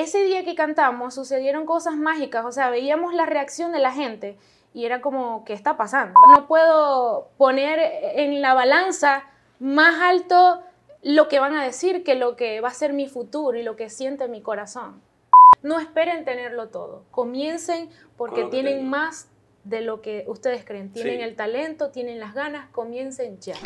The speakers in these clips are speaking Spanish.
ese día que cantamos sucedieron cosas mágicas, o sea, veíamos la reacción de la gente y era como, ¿qué está pasando? No puedo poner en la balanza más alto lo que van a decir que lo que va a ser mi futuro y lo que siente mi corazón. No esperen tenerlo todo. Comiencen porque tienen más de lo que ustedes creen. Tienen el talento, tienen las ganas, comiencen ya.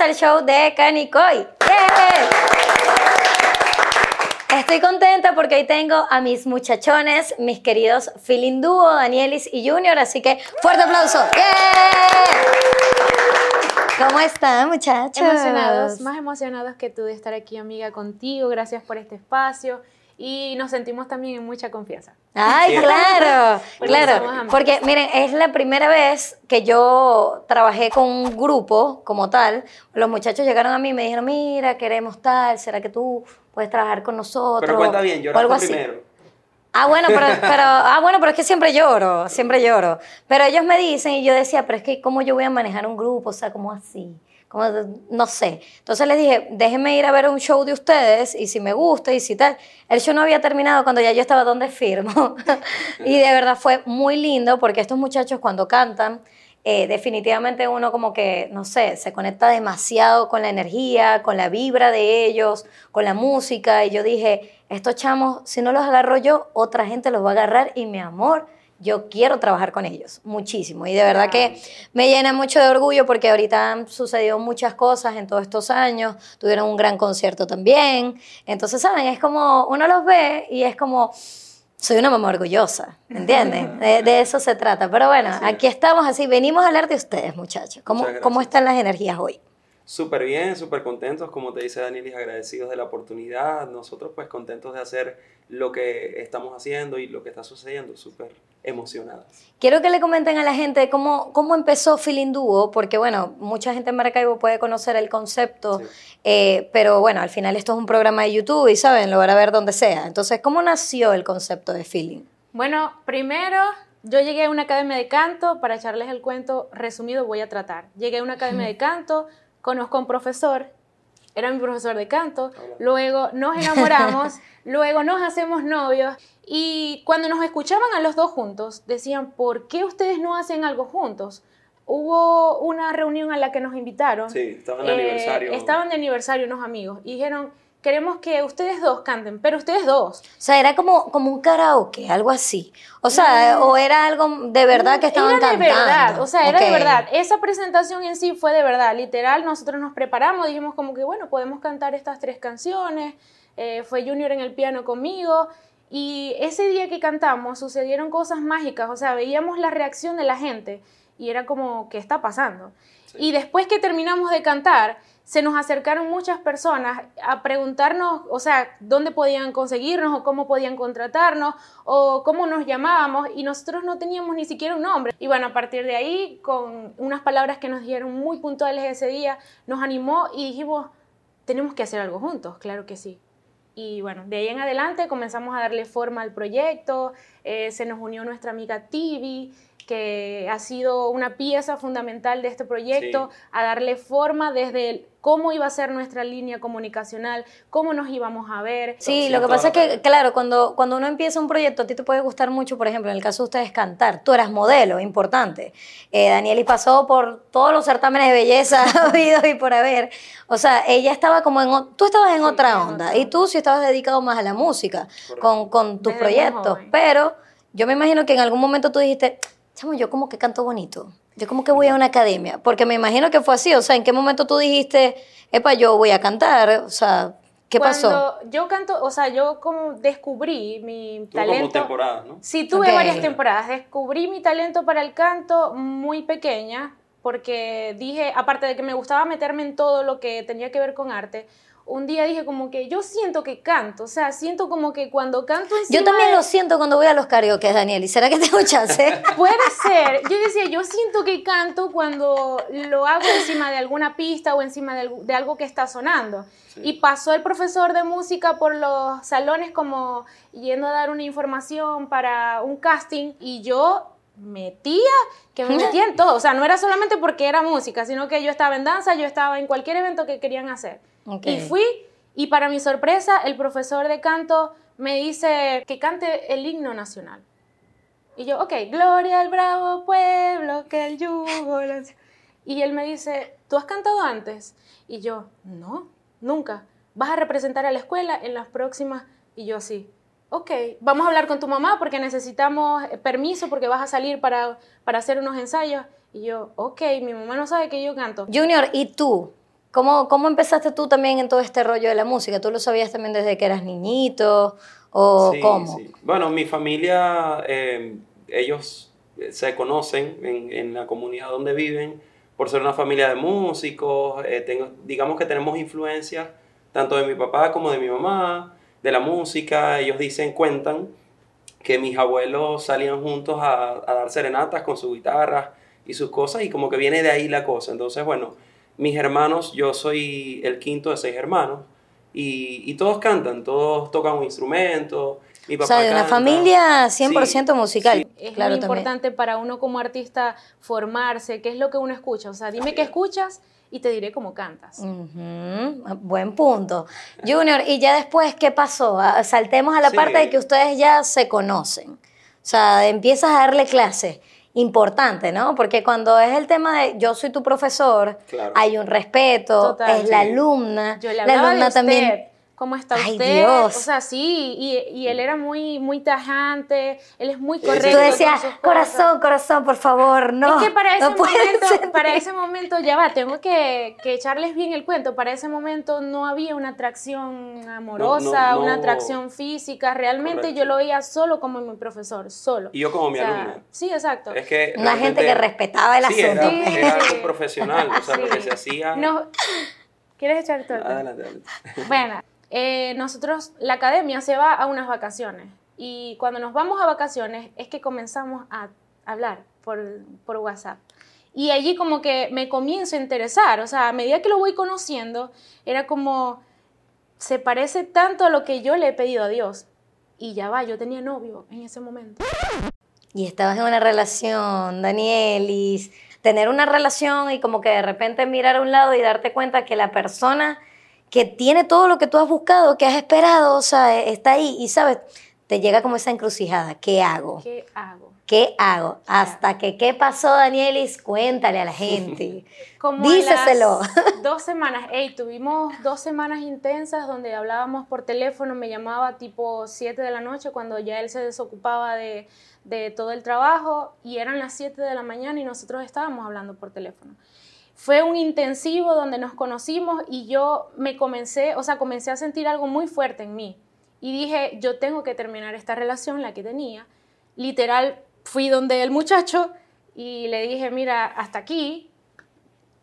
Al show de Canicoy. Estoy contenta porque hoy tengo a mis muchachones, mis queridos Feeling Danielis y Junior, así que fuerte aplauso. ¿Cómo están, muchachos? Emocionados, más emocionados que tú de estar aquí, amiga, contigo. Gracias por este espacio y nos sentimos también en mucha confianza. Ay, claro, claro. Porque miren, es la primera vez que yo trabajé con un grupo como tal. Los muchachos llegaron a mí y me dijeron, mira, queremos tal, ¿será que tú puedes trabajar con nosotros? Pero cuenta bien, lloraste primero. Ah, bueno, pero, pero, ah, bueno, pero es que siempre lloro, siempre lloro. Pero ellos me dicen y yo decía, pero es que ¿cómo yo voy a manejar un grupo? O sea, ¿cómo así? No sé. Entonces les dije, déjenme ir a ver un show de ustedes y si me gusta y si tal. El show no había terminado cuando ya yo estaba donde firmo. y de verdad fue muy lindo porque estos muchachos cuando cantan, eh, definitivamente uno como que, no sé, se conecta demasiado con la energía, con la vibra de ellos, con la música. Y yo dije, estos chamos, si no los agarro yo, otra gente los va a agarrar y mi amor yo quiero trabajar con ellos muchísimo. Y de verdad que me llena mucho de orgullo porque ahorita han sucedido muchas cosas en todos estos años. Tuvieron un gran concierto también. Entonces, ¿saben? Es como, uno los ve y es como, soy una mamá orgullosa, ¿entienden? De, eso se trata. Pero bueno, aquí estamos así. Venimos a hablar de ustedes, muchachos. ¿Cómo, ¿Cómo están las energías hoy? Súper bien, súper contentos, como te dice Danielis, agradecidos de la oportunidad. Nosotros pues contentos de hacer lo que estamos haciendo y lo que está sucediendo, súper emocionadas. Quiero que le comenten a la gente cómo, cómo empezó Feeling Duo, porque bueno, mucha gente en Maracaibo puede conocer el concepto, eh, pero bueno, al final esto es un programa de YouTube y saben, lo van a ver donde sea. Entonces, ¿cómo nació el concepto de Feeling? Bueno, primero yo llegué a una academia de canto, para echarles el cuento resumido voy a tratar. Llegué a una academia de canto, conozco a un profesor, era mi profesor de canto, luego nos enamoramos, luego nos hacemos novios y cuando nos escuchaban a los dos juntos, decían, ¿por qué ustedes no hacen algo juntos? Hubo una reunión a la que nos invitaron. Sí, estaban de eh, aniversario. Estaban de aniversario unos amigos y dijeron, queremos que ustedes dos canten, pero ustedes dos. O sea, era como, como un karaoke, algo así. O sea, o era algo de verdad que estaban era de verdad, o sea, era de verdad. Esa presentación en sí fue de verdad, literal, nosotros nos preparamos, dijimos como que, bueno, podemos cantar estas tres canciones, eh, fue Junior en el piano conmigo, y ese día que cantamos sucedieron cosas mágicas, o sea, veíamos la reacción de la gente y era como, ¿qué está pasando? Y después que terminamos de cantar, se nos acercaron muchas personas a preguntarnos, o sea, dónde podían conseguirnos o cómo podían contratarnos o cómo nos llamábamos y nosotros no teníamos ni siquiera un nombre. Y bueno, a partir de ahí, con unas palabras que nos dijeron muy puntuales ese día, nos animó y dijimos, tenemos que hacer algo juntos, claro que sí. Y bueno, de ahí en adelante comenzamos a darle forma al proyecto, eh, se nos unió nuestra amiga Tibi, que ha sido una pieza fundamental de este proyecto, a darle forma desde cómo iba a ser nuestra línea comunicacional, cómo nos íbamos a ver. Sí, lo que pasa es que, claro, cuando, cuando uno empieza un proyecto, a ti te puede gustar mucho, por ejemplo, en el caso de ustedes cantar, tú eras modelo, importante. Eh, Danieli pasó por todos los certámenes de belleza habidos y por haber. O sea, ella estaba como en, tú estabas en otra onda, y tú sí estabas dedicado más a la música, con, con tus proyectos, pero yo me imagino que en algún momento tú dijiste, chamo, yo como que canto bonito. Yo como que voy a una academia. Porque me imagino que fue así. O sea, ¿en qué momento tú dijiste, epa, yo voy a cantar? O sea, ¿qué Cuando Yo canto, o sea, yo como descubrí mi talento. como temporadas, ¿no? Sí, tuve varias temporadas. Descubrí mi talento para el canto muy pequeña. Porque dije, aparte de que me gustaba meterme en todo lo que tenía que ver con arte, un día dije como que yo siento que canto, o sea, siento como que cuando canto encima Yo también de- lo siento cuando voy a los karaoke, Daniel. ¿Y será que tengo chance? Puede ser. Yo decía, yo siento que canto cuando lo hago encima de alguna pista o encima de, de algo que está sonando. Y pasó el profesor de música por los salones como yendo a dar una información para un casting y yo metía, que me metía en todo. O sea, no era solamente porque era música, sino que yo estaba en danza, yo estaba en cualquier evento que querían hacer. Ok. Y fui y para mi sorpresa el profesor de canto me dice que cante el himno nacional. Y yo, ok, gloria al bravo pueblo que el yugo... Y él me dice, ¿tú has cantado antes? Y yo, no, nunca. ¿Vas a representar a la escuela en las próximas? Y yo, sí. Ok, vamos a hablar con tu mamá porque necesitamos eh, permiso porque vas a salir para, para hacer unos ensayos. Y yo, ok, mi mamá no sabe que yo canto. Junior, ¿y tú? ¿Cómo, ¿Cómo empezaste tú también en todo este rollo de la música? ¿Tú lo sabías también desde que eras niñito? ¿O Sí, cómo? sí. Bueno, mi familia, eh, ellos se conocen en, en la comunidad donde viven por ser una familia de músicos. eh, tengo, digamos que tenemos influencias tanto de mi papá como de mi mamá, de la música. Ellos dicen, cuentan que mis abuelos salían juntos a, a dar serenatas con su guitarra y sus cosas y como que viene de ahí la cosa. Entonces, bueno, mis hermanos, yo soy el quinto de seis hermanos y, y todos cantan, todos tocan un instrumento. Mi O papá sea, de una canta. familia 100% Sí, musical. sí. Es claro, muy también. importante para uno como artista formarse, qué es lo que uno escucha. O sea, dime qué escuchas y te diré cómo cantas. Ujú, Buen punto. Junior, y ya después, ¿qué pasó? Ah, Saltemos a la Sí. parte de que ustedes ya se conocen. O sea, empiezas a darle clases. Importante, ¿no? Porque cuando es el tema de yo soy tu profesor, Claro. hay un respeto, Total, es la alumna. Yo le la alumna de usted, también. ¿Cómo está Ay, usted? Dios. O sea, sí, y, y él era muy, muy tajante, él es muy correcto. Tú decías, corazón, corazón, por favor, no. es que para ese, no momento, para ese momento, ya va, tengo que, que echarles bien el cuento. Para ese momento no había una atracción amorosa, no, no. una atracción física. Realmente Correcto. yo lo veía solo como mi profesor, solo. Y yo como mi O sea, alumna. Sí, exacto. Es que Una gente que respetaba el sí, era, asunto. Sí. era algo profesional, o sea, lo que se hacía... No- ¿Quieres echar torta? Adelante, adelante. Bueno, eh, nosotros, la academia se va a unas vacaciones y cuando nos vamos a vacaciones es que comenzamos a hablar por, por WhatsApp. Y allí como que me comienzo a interesar, o sea, a medida que lo voy conociendo, era como, se parece tanto a lo que yo le he pedido a Dios. Y ya va, yo tenía novio en ese momento. Y estabas en una relación, Danielis. Tener una relación y como que de repente mirar a un lado y darte cuenta que la persona que tiene todo lo que tú has buscado, que has esperado, o sea, está ahí y sabes, te llega como esa encrucijada. ¿Qué hago? ¿Qué hago? ¿Qué hago? Hasta que, ¿qué pasó, Danielis? Cuéntale a la gente. Como a Díceselo. las dos semanas, hey, tuvimos dos semanas intensas donde hablábamos por teléfono, me llamaba tipo 7 de la noche cuando ya él se desocupaba de, de todo el trabajo y eran las 7 de la mañana y nosotros estábamos hablando por teléfono. Fue un intensivo donde nos conocimos y yo me comencé, o sea, comencé a sentir algo muy fuerte en mí. Y dije, yo tengo que terminar esta relación, la que tenía. Literal, fui donde el muchacho y le dije, mira, hasta aquí,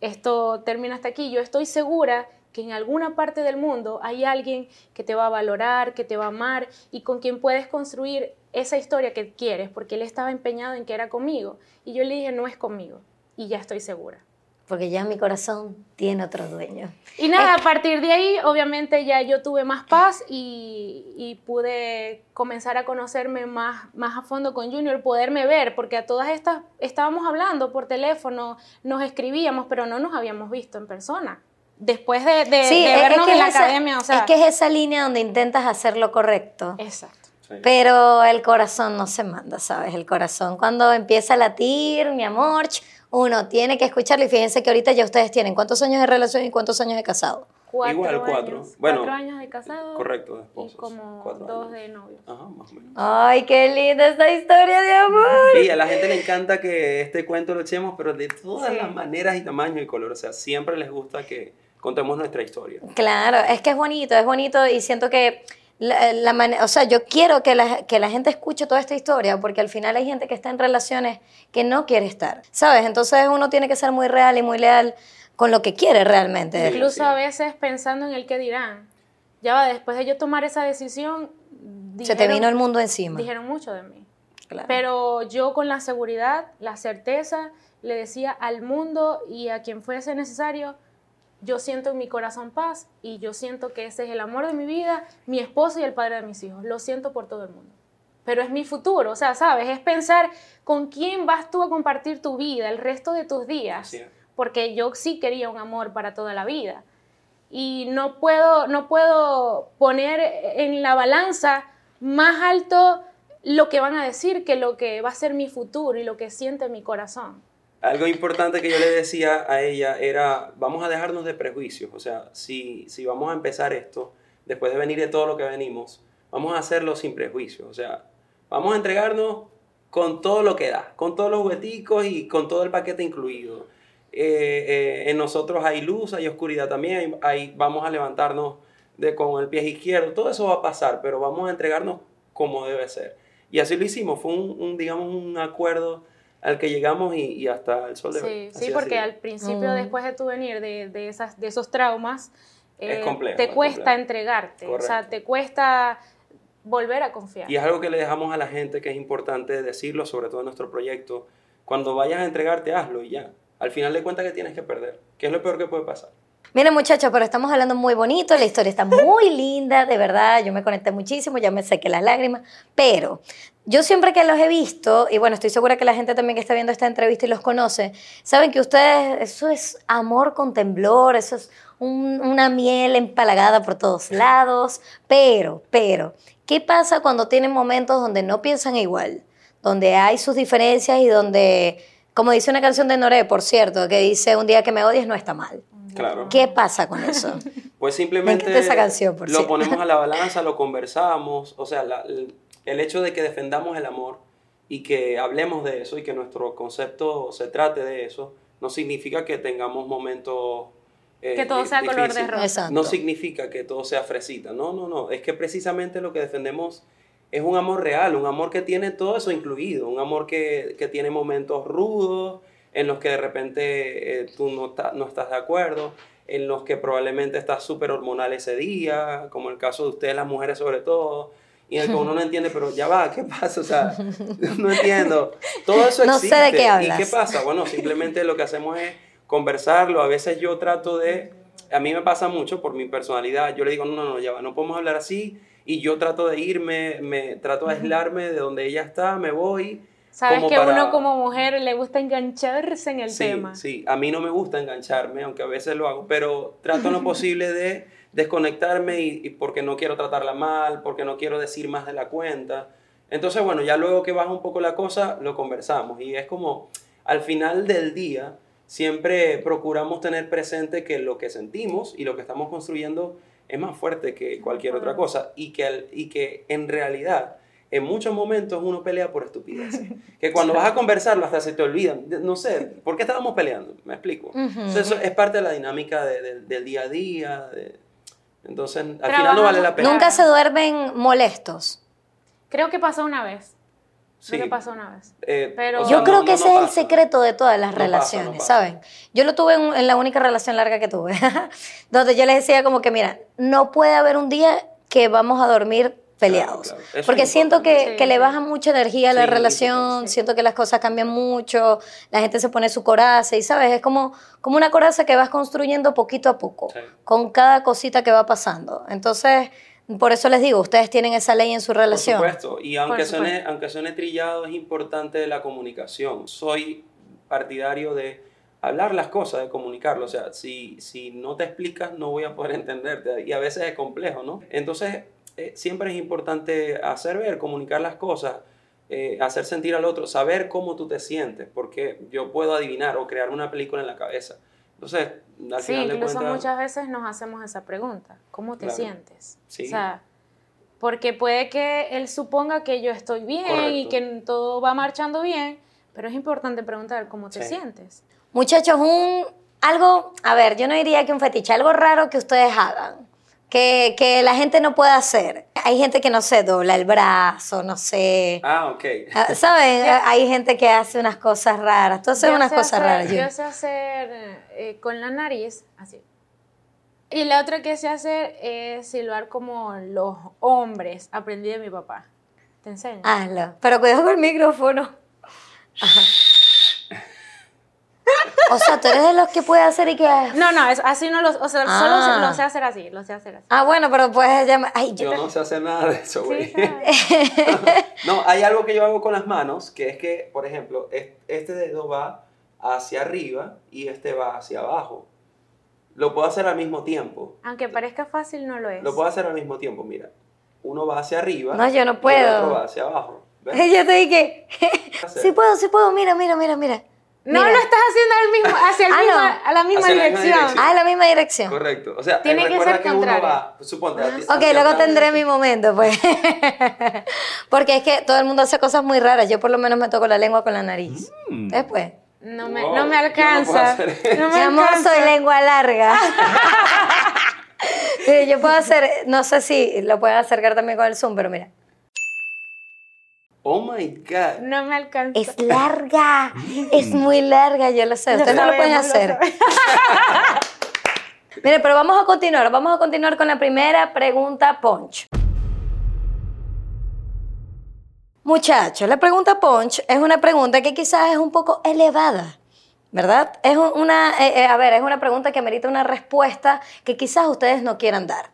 esto termina hasta aquí. Yo estoy segura que en alguna parte del mundo hay alguien que te va a valorar, que te va a amar y con quien puedes construir esa historia que quieres, porque él estaba empeñado en que era conmigo. Y yo le dije, no es conmigo. Y ya estoy segura. Porque ya mi corazón tiene otro dueño. Y nada, a partir de ahí, obviamente ya yo tuve más paz y, y pude comenzar a conocerme más, más a fondo con Junior, poderme ver, porque a todas estas estábamos hablando por teléfono, nos escribíamos, pero no nos habíamos visto en persona. Después de, de- Sí, de es- es vernos que en la esa- academia, o sea, es que es esa línea donde intentas hacer lo correcto. exacto. Pero el corazón no se manda, ¿sabes? El corazón cuando empieza a latir, mi amor, uno tiene que escucharlo. Y fíjense que ahorita ya ustedes tienen cuántos años de relación y cuántos años de casado. Cuatro Igual, cuatro. Años, Bueno, cuatro años de casado. correcto, de Y esposos. como Cuatro dos años. de novios. Ajá, más o menos. Ay, qué linda esta historia de amor. Y a la gente le encanta que este cuento lo echemos, pero de todas Sí. las maneras y tamaños y color. O sea, siempre les gusta que contemos nuestra historia. Claro, es que es bonito, es bonito y siento que la, la mane- o sea, yo quiero que la, que la gente escuche toda esta historia porque al final hay gente que está en relaciones que no quiere estar, ¿sabes? Entonces uno tiene que ser muy real y muy leal con lo que quiere realmente. Incluso a veces pensando en el que dirán. Ya va, después de yo tomar esa decisión... Se te vino el mundo encima. Dijeron mucho de mí. Pero yo con la seguridad, la certeza, le decía al mundo y a quien fuese necesario, yo siento en mi corazón paz y yo siento que ese es el amor de mi vida, mi esposo y el padre de mis hijos. Lo siento por todo el mundo. Pero es mi futuro, o sea, ¿sabes? Es pensar con quién vas tú a compartir tu vida el resto de tus días. Porque yo sí quería un amor para toda la vida. Y no puedo, no puedo poner en la balanza más alto lo que van a decir que lo que va a ser mi futuro y lo que siente mi corazón. Algo importante que yo le decía a ella era, vamos a dejarnos de prejuicios, o sea, si, si vamos a empezar esto, después de venir de todo lo que venimos, vamos a hacerlo sin prejuicios, o sea, vamos a entregarnos con todo lo que da, con todos los jugueticos y con todo el paquete incluido. Eh, eh, en nosotros hay luz, hay oscuridad también, hay, vamos a levantarnos de, con el pie izquierdo, todo eso va a pasar, pero vamos a entregarnos como debe ser. Y así lo hicimos, fue un, digamos, un acuerdo al que llegamos y, hasta el sol de hoy. Sí, sí porque al principio, mm. después de tu venir de, de, esas, de esos traumas, eh, te cuesta entregarte, o sea, te cuesta volver a confiar. Y es algo que le dejamos a la gente que es importante decirlo, sobre todo en nuestro proyecto. Cuando vayas a entregarte, hazlo y ya. Al final de cuentas que tienes que perder, que es lo peor que puede pasar. Miren muchachos, pero estamos hablando muy bonito, la historia está muy linda, de verdad, yo me conecté muchísimo, ya me que las lágrimas, pero yo siempre que los he visto, y bueno, estoy segura que la gente también que está viendo esta entrevista y los conoce, saben que ustedes, eso es amor con temblor, eso es una miel empalagada por todos lados, pero, pero, ¿qué pasa cuando tienen momentos donde no piensan igual? Donde hay sus diferencias y donde, como dice una canción de Noré, por cierto, que dice, un día que me odies no está mal. ¿Qué pasa con eso? Pues simplemente lo ponemos a la balanza, lo conversamos, o sea, el hecho de que defendamos el amor y que hablemos de eso y que nuestro concepto se trate de eso, no significa que tengamos momentos... Eh, que todo sea color de rosa. No significa que todo sea fresita, no, no, no, es que precisamente lo que defendemos es un amor real, un amor que tiene todo eso incluido, un amor que, que tiene momentos rudos, en los que de repente eh, tú no, no estás de acuerdo, en los que probablemente estás súper hormonal ese día, como el caso de ustedes, las mujeres sobre todo, y en el que uno no entiende, pero ya va, ¿qué pasa? O sea, no entiendo. Todo eso existe. No sé de qué hablas. ¿Y qué pasa? Bueno, simplemente lo que hacemos es conversarlo. A veces yo trato de, a mí me pasa mucho por mi personalidad, yo le digo, no, no, no, ya va, no podemos hablar así, y yo trato de irme, me trato de aislarme de donde ella está, me voy, Sabes que uno como mujer le gusta engancharse en el tema. Sí, a mí no me gusta engancharme, aunque a veces lo hago, pero trato lo posible de desconectarme y, porque no quiero tratarla mal, porque no quiero decir más de la cuenta. Entonces, bueno, ya luego que baja un poco la cosa, lo conversamos. Y es como, al final del día, siempre procuramos tener presente que lo que sentimos y lo que estamos construyendo es más fuerte que cualquier otra cosa y que, y que en realidad en muchos momentos uno pelea por estupidez. Que cuando vas a conversarlo hasta se te olvidan. No sé, ¿por qué estábamos peleando? Me explico. Entonces, eso es parte de la dinámica del día a día. entonces, al final no vale la pena. Nunca se duermen molestos. Creo que pasó una vez. Sí. Creo que pasó una vez. Eh, Pero yo creo que ese es el secreto de todas las relaciones, ¿saben? Yo lo tuve en, en, la única relación larga que tuve, donde yo les decía como que, mira, no puede haber un día que vamos a dormir peleados. Porque siento que, que, le baja mucha energía a la relación, siento que las cosas cambian mucho, la gente se pone su coraza y, ¿sabes? Es como, como una coraza que vas construyendo poquito a poco, con cada cosita que va pasando. Entonces, por eso les digo, ustedes tienen esa ley en su relación. Por supuesto, y aunque, suene, aunque suene trillado, es importante la comunicación. Soy partidario de hablar las cosas, de comunicarlo. O sea, si, si no te explicas, no voy a poder entenderte. Y a veces es complejo, ¿no? Entonces, eh, siempre es importante hacer ver, comunicar las cosas, eh, hacer sentir al otro, saber cómo tú te sientes, porque yo puedo adivinar o crear una película en la cabeza. Entonces, al sí, incluso muchas veces nos hacemos esa pregunta, ¿cómo te sientes? Sí. O sea, porque puede que él suponga que yo estoy bien y que todo va marchando bien, pero es importante preguntar cómo te sientes. Muchachos, un algo, a ver, yo no diría que un fetiche, algo raro que ustedes hagan que, que la gente no puede hacer. Hay gente que no se dobla el brazo, no sé. Ah, ok. Ah, ¿Saben? Hay gente que hace unas cosas raras. Tú haces Yo unas sé cosas hacer- raras. Yo sé hacer eh, con la nariz, así. Y la otra que sé hacer es silbar como los hombres. Aprendí de mi papá. ¿Te enseño? Hazlo. Pero cuidado con el micrófono. Ajá. O sea, tú eres de los que puede hacer y que... No, no, es, así no lo... O sea, Ah. solo lo sé hacer así, lo sé hacer así. Ah, bueno, pero puedes llamar... Ay, yo... Yo no sé hacer nada de eso, güey. Sí, no, hay algo que yo hago con las manos, que es que, por ejemplo, es- este dedo va hacia arriba y este va hacia abajo. Lo puedo hacer al mismo tiempo. Aunque parezca fácil, no lo es. Lo puedo hacer al mismo tiempo, mira. Uno va hacia arriba. No, yo no Y el puedo. otro va hacia abajo. ¿Ves? Yo te dije... Sí puedo, sí puedo. Mira, mira, mira, mira. No Mira. lo estás haciendo al mismo, hacia el Ah, mismo- no. a la misma Hacia la misma dirección. dirección. Ah, en la misma dirección. Correcto. O sea, Tiene que ser que uno contrario. va, suponte, a ti- Ok, luego tendré mi momento, pues. Porque es que todo el mundo hace cosas muy raras. Yo por lo menos me toco la lengua con la nariz. Después. No me, Wow, no me no puedo alcanza. No Mi me amor, alcanza. soy lengua larga. Sí, yo puedo hacer, no sé si lo pueden acercar también con el Zoom, pero mira. Oh my God. No me alcanza. Es larga, es muy larga, yo lo sé. Ustedes no lo pueden hacer. Mire, pero vamos a continuar, vamos a continuar con la primera pregunta Punch. Muchachos, la pregunta Punch es una pregunta que quizás es un poco elevada, ¿verdad? Es un- una, eh, eh, a ver, es una pregunta que merita una respuesta que quizás ustedes no quieran dar.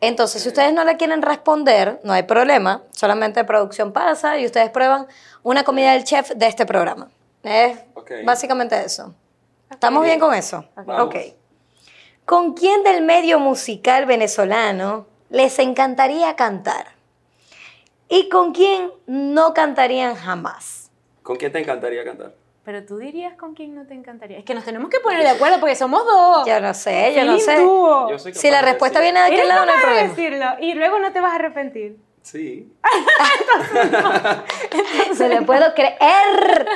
Entonces, si ustedes no la quieren responder, no hay problema, solamente producción pasa y ustedes prueban una comida del chef de este programa. Es básicamente eso. ¿Estamos bien con eso? Vamos. Ok. ¿Con quién del medio musical venezolano les encantaría cantar? ¿Y con quién no cantarían jamás? ¿Con quién te encantaría cantar? Pero tú dirías con quién no te encantaría. Es que nos tenemos que poner de acuerdo porque somos dos. Yo no sé, yo no sé. Yo soy Si la de respuesta viene de aquel lado, no hay problema. decirlo y luego no te vas a arrepentir. Sí. Se le puedo creer.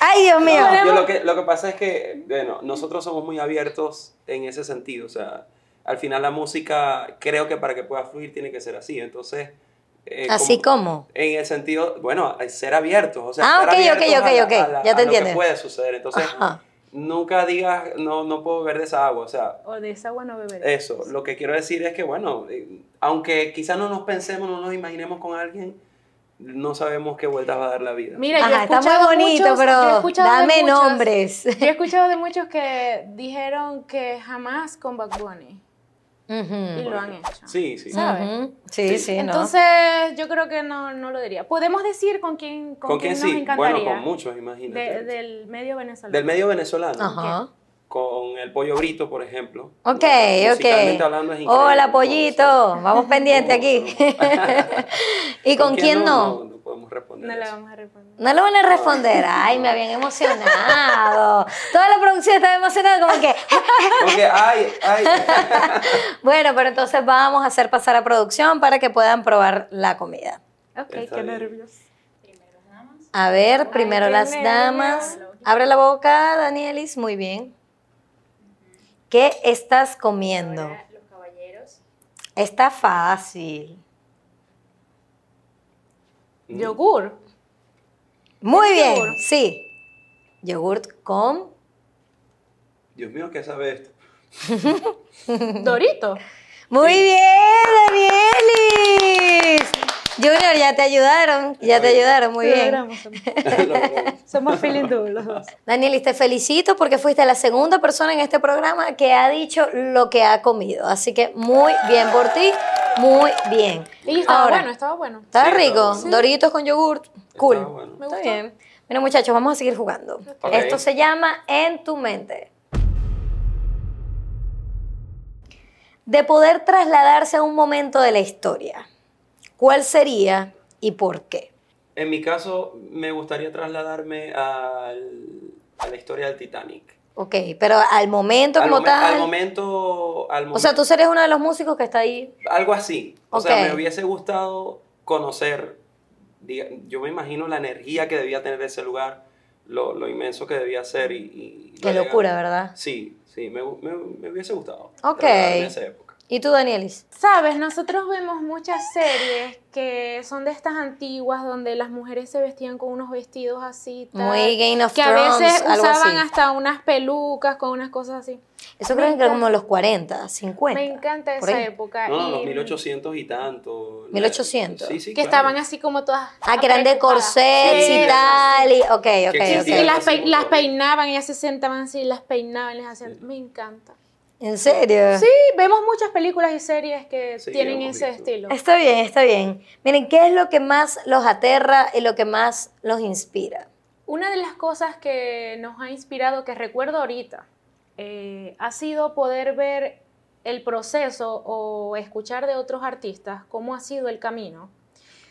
Ay, Dios mío. No, yo lo, que, lo que pasa es que, bueno, nosotros somos muy abiertos en ese sentido. O sea, al final la música, creo que para que pueda fluir tiene que ser así. Entonces. Eh, Así como. En el sentido, bueno, ser abiertos. O sea, Ah, estar ok, ok, abiertos ok, ok, ya te entiendo. puede suceder. Entonces, Ajá. nunca digas, no, no puedo beber de esa agua. O sea, O de esa agua no beberé. eso. Lo que quiero decir es que, bueno, eh, aunque quizás no nos pensemos, no nos imaginemos con alguien, no sabemos qué vueltas va a dar la vida. Mira, Ajá, está muy bonito, muchos- pero dame muchos- nombres. Yo he escuchado de muchos que dijeron que jamás con Bad Bunny. Y Ujú. lo han hecho. Sí, sí. ¿sabes? Sí, sí, ¿no? Entonces, yo creo que no, no lo diría. Podemos decir con quién, con ¿Con quién quién nos sí? encantaría. Bueno, con muchos, imagínate. De- del medio venezolano. Del medio venezolano. Ajá. Con el pollo brito, por ejemplo. Ok, ok. hablando es. Hola, pollito. Vamos pendiente aquí. ¿Y con quién no? No, responder. No le vamos a responder. No lo van a responder. Ay, me habían emocionado. Toda la producción estaba emocionada, como que. Porque, ay, ay. Bueno, pero entonces vamos a hacer pasar a producción para que puedan probar la comida. Ok, Está qué bien. nervios. A ver, primero las nervios. damas. Abre la boca, Danielis. Muy bien. ¿Qué estás comiendo? Los caballeros. Está fácil. Yogur. Muy ¿Es bien, yogur? sí. Yogurt con. Dios mío, ¿qué sabe esto? Dorito. Muy bien, Danielis. Junior, ya te ayudaron. Ya te ayudaron, muy bien. somos- feeling duo los dos. Danielis, te felicito porque fuiste la segunda persona en este programa que ha dicho lo que ha comido. Así que muy bien por ti, muy bien. Y estaba Ahora, bueno, estaba bueno. Estaba Sí, rico, doritos con yogurt, cool. Bueno. Me Está bien. Mira muchachos, vamos a seguir jugando. Esto se llama En tu mente. De poder trasladarse a un momento de la historia. ¿Cuál sería y por qué? En mi caso, me gustaría trasladarme al- a la historia del Titanic. Ok, pero al momento Al, como momen- tal. al momento. Al o sea, tú serías uno de los músicos que está ahí. Algo así. O sea, me hubiese gustado conocer, yo me imagino la energía que debía tener ese lugar, lo, lo inmenso que debía ser y... y Qué lo locura. ¿verdad? Sí, sí, me, me- me hubiese gustado. Ok. a esa época. ¿Y tú, Danielis? Sabes, nosotros vemos muchas series que son de estas antiguas donde las mujeres se vestían con unos vestidos así. tal, Muy Game of que Thrones, a veces usaban hasta unas pelucas con unas cosas así. Eso Me creo que era como encanta. los 40, 50. Me encanta esa ahí. época. No, y los 1800 y tanto. 1800. Sí, sí. que claro. estaban así como todas. Ah, que eran de corsets Sí, y tal. Y, ok, ok, ok. Y las, pe- las peinaban, ellas se sentaban así, las peinaban, les hacían. Me encanta. ¿En serio? Sí, vemos muchas películas y series que Sí, tienen ese visto. estilo. Está bien, está bien. Miren, ¿qué es lo que más los aterra y lo que más los inspira? Una de las cosas que nos ha inspirado, que recuerdo ahorita, eh, ha sido poder ver el proceso o escuchar de otros artistas cómo ha sido el camino.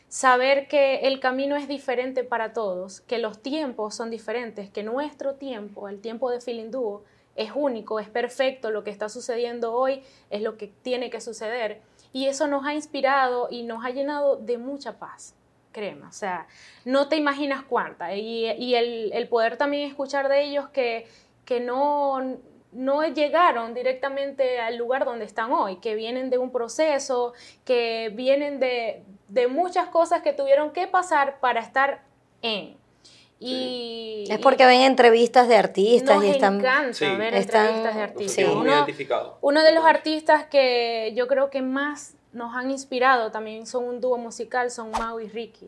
Saber que el camino es diferente para todos, que los tiempos son diferentes, que nuestro tiempo, el tiempo de Feeling Duo, es único, es perfecto, lo que está sucediendo hoy es lo que tiene que suceder. Y eso nos ha inspirado y nos ha llenado de mucha paz, créeme. O sea, no te imaginas cuánta. Y, y el, el poder también escuchar de ellos que, que no, no llegaron directamente al lugar donde están hoy, que vienen de un proceso, que vienen de, de muchas cosas que tuvieron que pasar para estar en. Y, Es porque ven entrevistas de artistas nos y están... encanta Sí. ver Están- entrevistas de artistas. muy Uno- uno de los artistas que yo creo que más nos han inspirado también son un dúo musical, son Mau y Ricky.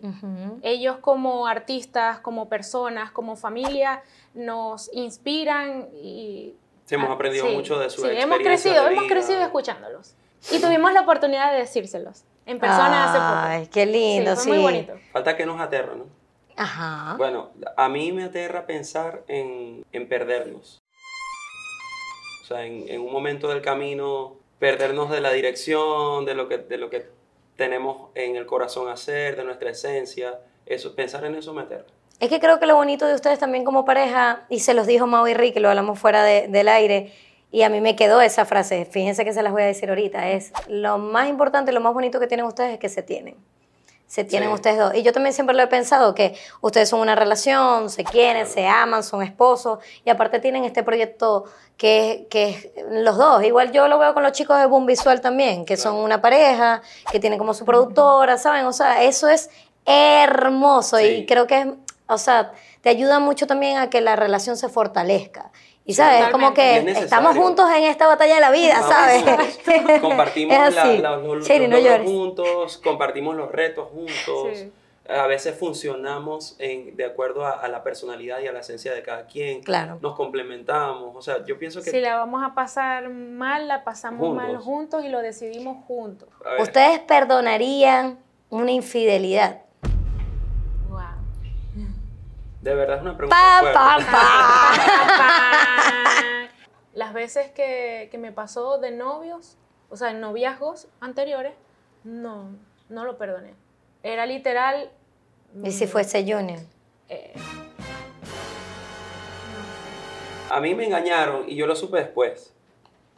Ellos como artistas, como personas, como familia, nos inspiran y... Sí, hemos aprendido sí, mucho de su Sí, hemos experiencia crecido, hemos crecido escuchándolos. Y tuvimos la oportunidad de decírselos en persona hace Ay, poco. qué lindo, sí. sí. Fue muy bonito. Falta que nos aterra, ¿no? Ajá. Bueno, a mí me aterra pensar en, en perdernos. O sea, en, en un momento del camino, perdernos de la dirección, de lo que, de lo que tenemos en el corazón hacer, de nuestra esencia. Eso, pensar en eso me aterra. Es que creo que lo bonito de ustedes también como pareja, y se los dijo Mau y Ricky, lo hablamos fuera de- del aire, y a mí me quedó esa frase, fíjense que se las voy a decir ahorita, es lo más importante, lo más bonito que tienen ustedes es que se tienen. Se tienen Sí. ustedes dos. Y yo también siempre lo he pensado, que ustedes son una relación, se quieren, se aman, son esposos, y aparte tienen este proyecto que, es- que es los dos. Igual yo lo veo con los chicos de Boom Visual también, que son Claro. una pareja, que tienen como su productora, ¿saben? O sea, eso es hermoso y Sí. creo que es, o sea, te ayuda mucho también a que la relación se fortalezca. Y sabes, es como que es estamos juntos en esta batalla de la vida, ¿sabes? Compartimos Es la- así. la- los, no juntos, compartimos los retos juntos. Sí. A veces funcionamos en, de acuerdo a, a la personalidad y a la esencia de cada quien. Claro. Nos complementamos. O sea, yo pienso que... Si la vamos a pasar mal, la pasamos Juntos. mal juntos y lo decidimos juntos. Ustedes perdonarían una infidelidad. De verdad es una pregunta Pa, fuerte. pa, pa. Las veces que, que me pasó de novios, o sea, en noviazgos anteriores, no, no lo perdoné. Era literal. ¿Y si fuese Junior? eh, A mí me engañaron y yo lo supe después.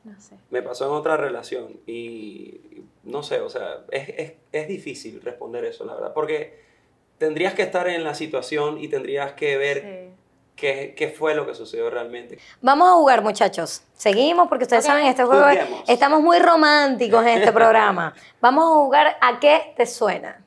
no sé. Me pasó en otra relación y no sé, o sea, es, es, es difícil responder eso, la verdad, porque tendrías que estar en la situación y tendrías que ver Sí. qué, qué fue lo que sucedió realmente. Vamos a jugar, muchachos. Seguimos porque ustedes saben, este juego Juguemos. estamos muy románticos en este programa. Vamos a jugar a qué te suena.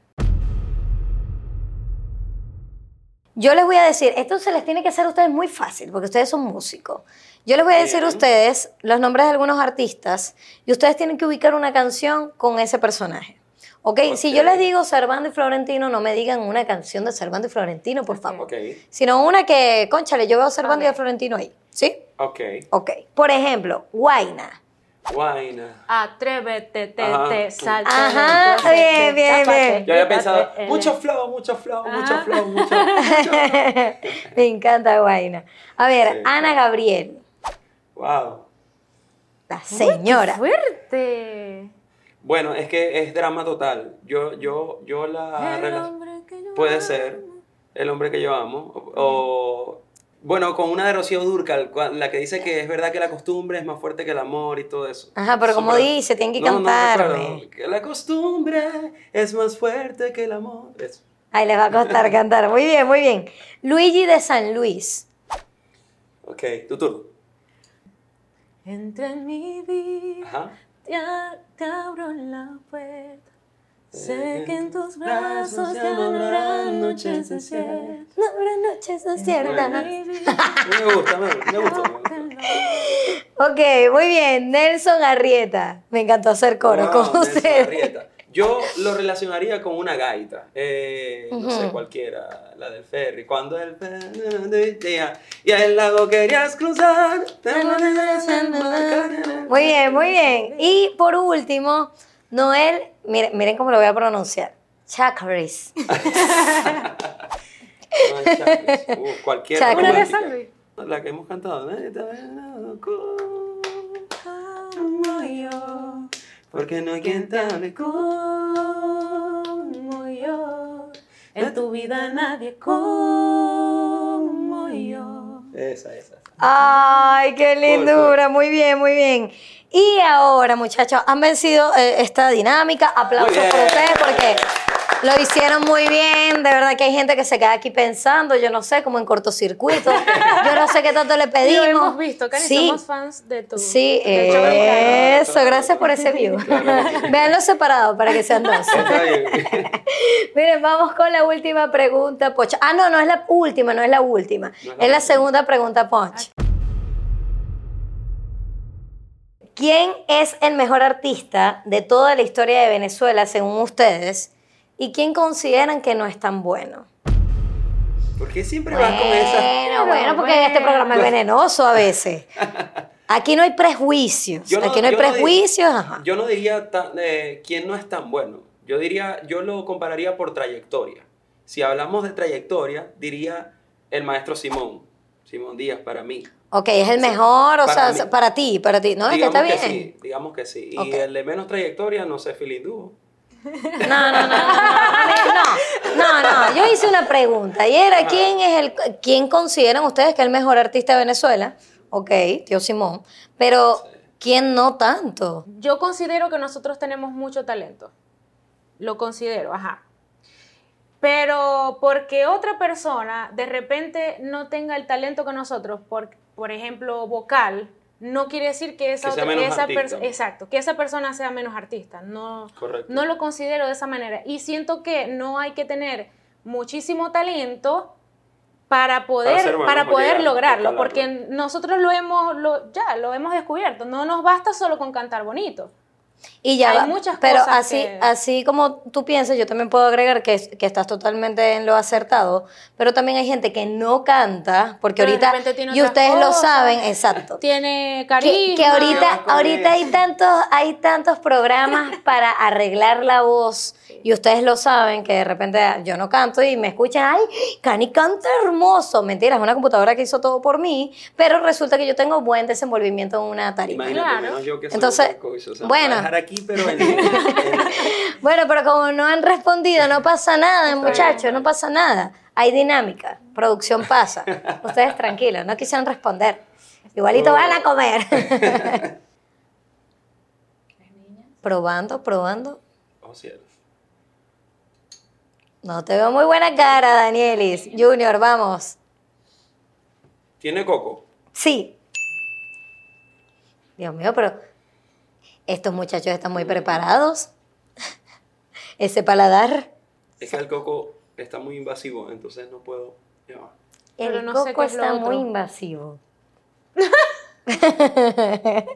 Yo les voy a decir, esto se les tiene que hacer a ustedes muy fácil, porque ustedes son músicos. Yo les voy a decir a ustedes los nombres de algunos artistas y ustedes tienen que ubicar una canción con ese personaje. ¿Ok? Si yo les digo Servando y Florentino, no me digan una canción de Servando y Florentino, por favor. Ok, Sino una que, conchale, yo veo Servando y a. Florentino ahí. ¿Sí? ok. Ok. Por ejemplo, Guaina. Guaina. Atrévete, te, Ajá. te, salte. Ajá, entonces, bien, bien, bien. Yo había quítate pensado, el- mucho flow, mucho flow, mucho Ah. flow, mucho, mucho. Me encanta Guaina. A ver, Sí. Ana Gabriel, Wow. la señora. Fuerte. Bueno, es que es drama total. Yo, yo, yo la El rela- hombre que yo puede amo. ser el hombre que yo amo. O, o- bueno, con una de Rocío Durcal, la que dice que es verdad que la costumbre es más fuerte que el amor y todo eso. Ajá, pero como dice, tienen que No, cantarme. la costumbre es más fuerte que el amor. Eso. Ay, les va a costar cantar. Muy bien, muy bien. Luigi de San Luis. Ok, tu turno. Entra en mi vida Ajá. Te, abro la puerta. Sé que en tus brazos no habrán noches desiertas. No habrá noches desiertas. Me gusta. Me gusta. Ok, muy bien. Nelson Arrieta. Me encantó hacer coro Wow, con Nelson ustedes. Arrieta. Yo lo relacionaría con una gaita, eh, no sé cualquiera, la del ferry. Cuando el ferry y el lago querías cruzar. Muy bien, muy bien. Y por último, Noel, miren, miren cómo lo voy a pronunciar. Chakris. No. Uh. Una de. La que hemos cantado. Como yo, Porque no hay quien te hable como yo. En tu vida nadie como yo. Esa, esa. Ay, qué lindura. Muy bien, muy bien. Y ahora, muchachos, han vencido eh, esta dinámica. Aplausos por ustedes porque lo hicieron muy bien. De verdad que hay gente que se queda aquí pensando, yo no sé, como en cortocircuito. Yo no sé qué tanto le pedimos. Lo hemos visto, Cani, Sí. somos fans de tu. Sí, show mexicano. eso, gracias por ese view. Veanlo separado para que sean dos. Está bien. Miren, vamos con la última pregunta, Poch. Ah, no, no es la última, no es la última. No es la es la segunda pregunta, Poch. ¿Quién es el mejor artista de toda la historia de Venezuela, según ustedes? ¿Y quién consideran que no es tan bueno? ¿Por qué siempre vas con esa? Bueno, bueno, porque bueno. este programa es venenoso a veces. Aquí no hay prejuicios. No- Aquí no hay yo no di- prejuicios. ajá. Yo no diría tan- eh, quién no es tan bueno. Yo diría, yo lo compararía por trayectoria. Si hablamos de trayectoria, diría el maestro Simón. Simón Díaz para mí. Ok, es el mejor, o Para sea, mí. para ti, para ti. No, es que digamos está que bien. sí, digamos que sí. Y Ok. el de menos trayectoria, no sé, Filindú. No, no, no, no, no, no, yo hice una pregunta y era quién es el, quién consideran ustedes que es el mejor artista de Venezuela, ok, tío Simón, pero quién no tanto, Yo considero que nosotros tenemos mucho talento. Lo considero, ajá. Pero porque otra persona de repente no tenga el talento que nosotros, por, por ejemplo, vocal, no quiere decir que esa Que otra esa artista. perso- exacto, que esa persona sea menos artista. No, Correcto. no lo considero de esa manera. Y siento que no hay que tener muchísimo talento para poder, para, poder llegar, lograrlo, escalarlo. porque nosotros lo hemos, lo, ya lo hemos descubierto. No nos basta solo con cantar bonito. Y ya Hay va, muchas pero cosas así, que- así como tú piensas, yo también puedo agregar que, que estás totalmente en lo acertado, pero también hay gente que no canta, porque Pero ahorita, tiene y ustedes lo cosas. saben, exacto, Tiene Que, carisma. que ahorita, ahorita hay tantos, hay tantos programas para arreglar la voz y ustedes lo saben que de repente yo no canto y me escuchan, ay, Cani canta hermoso. Mentira, es una computadora que hizo todo por mí, pero resulta que yo tengo buen desenvolvimiento en una tarima. Imagínate, Claro. menos yo que soy Entonces, o sea, bueno. voy a dejar aquí, pero en- en- Bueno, pero como no han respondido, no pasa nada, muchachos, no pasa nada. Hay dinámica, producción pasa. Ustedes tranquilos, no quisieron responder. Igualito van a comer. probando, probando. Oh, cielos. No te veo muy buena cara, Danielis. Junior, vamos. ¿Tiene coco? Sí. Dios mío, pero estos muchachos están muy preparados. Ese paladar. Es que el coco está muy invasivo, entonces no puedo. Pero El no coco está otro. muy invasivo.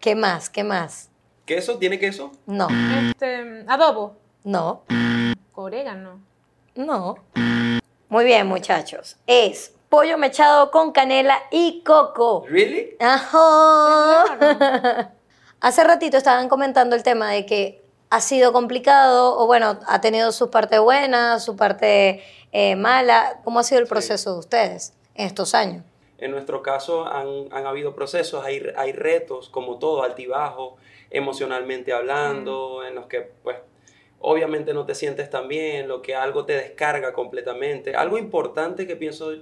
¿Qué más? ¿Qué más? ¿Queso? ¿Tiene queso? No, Este, adobo. no, Orégano. no. Muy bien, muchachos. Es pollo mechado con canela y coco. ¿Really? Ajá. Hace ratito estaban comentando el tema de que ha sido complicado, o bueno, ha tenido su parte buena, su parte eh, mala. ¿Cómo ha sido el Sí. proceso de ustedes en estos años? En nuestro caso han, han habido procesos, hay, hay retos, como todo, altibajo, emocionalmente hablando, en los que pues obviamente no te sientes tan bien, lo que algo te descarga completamente. Algo importante que pienso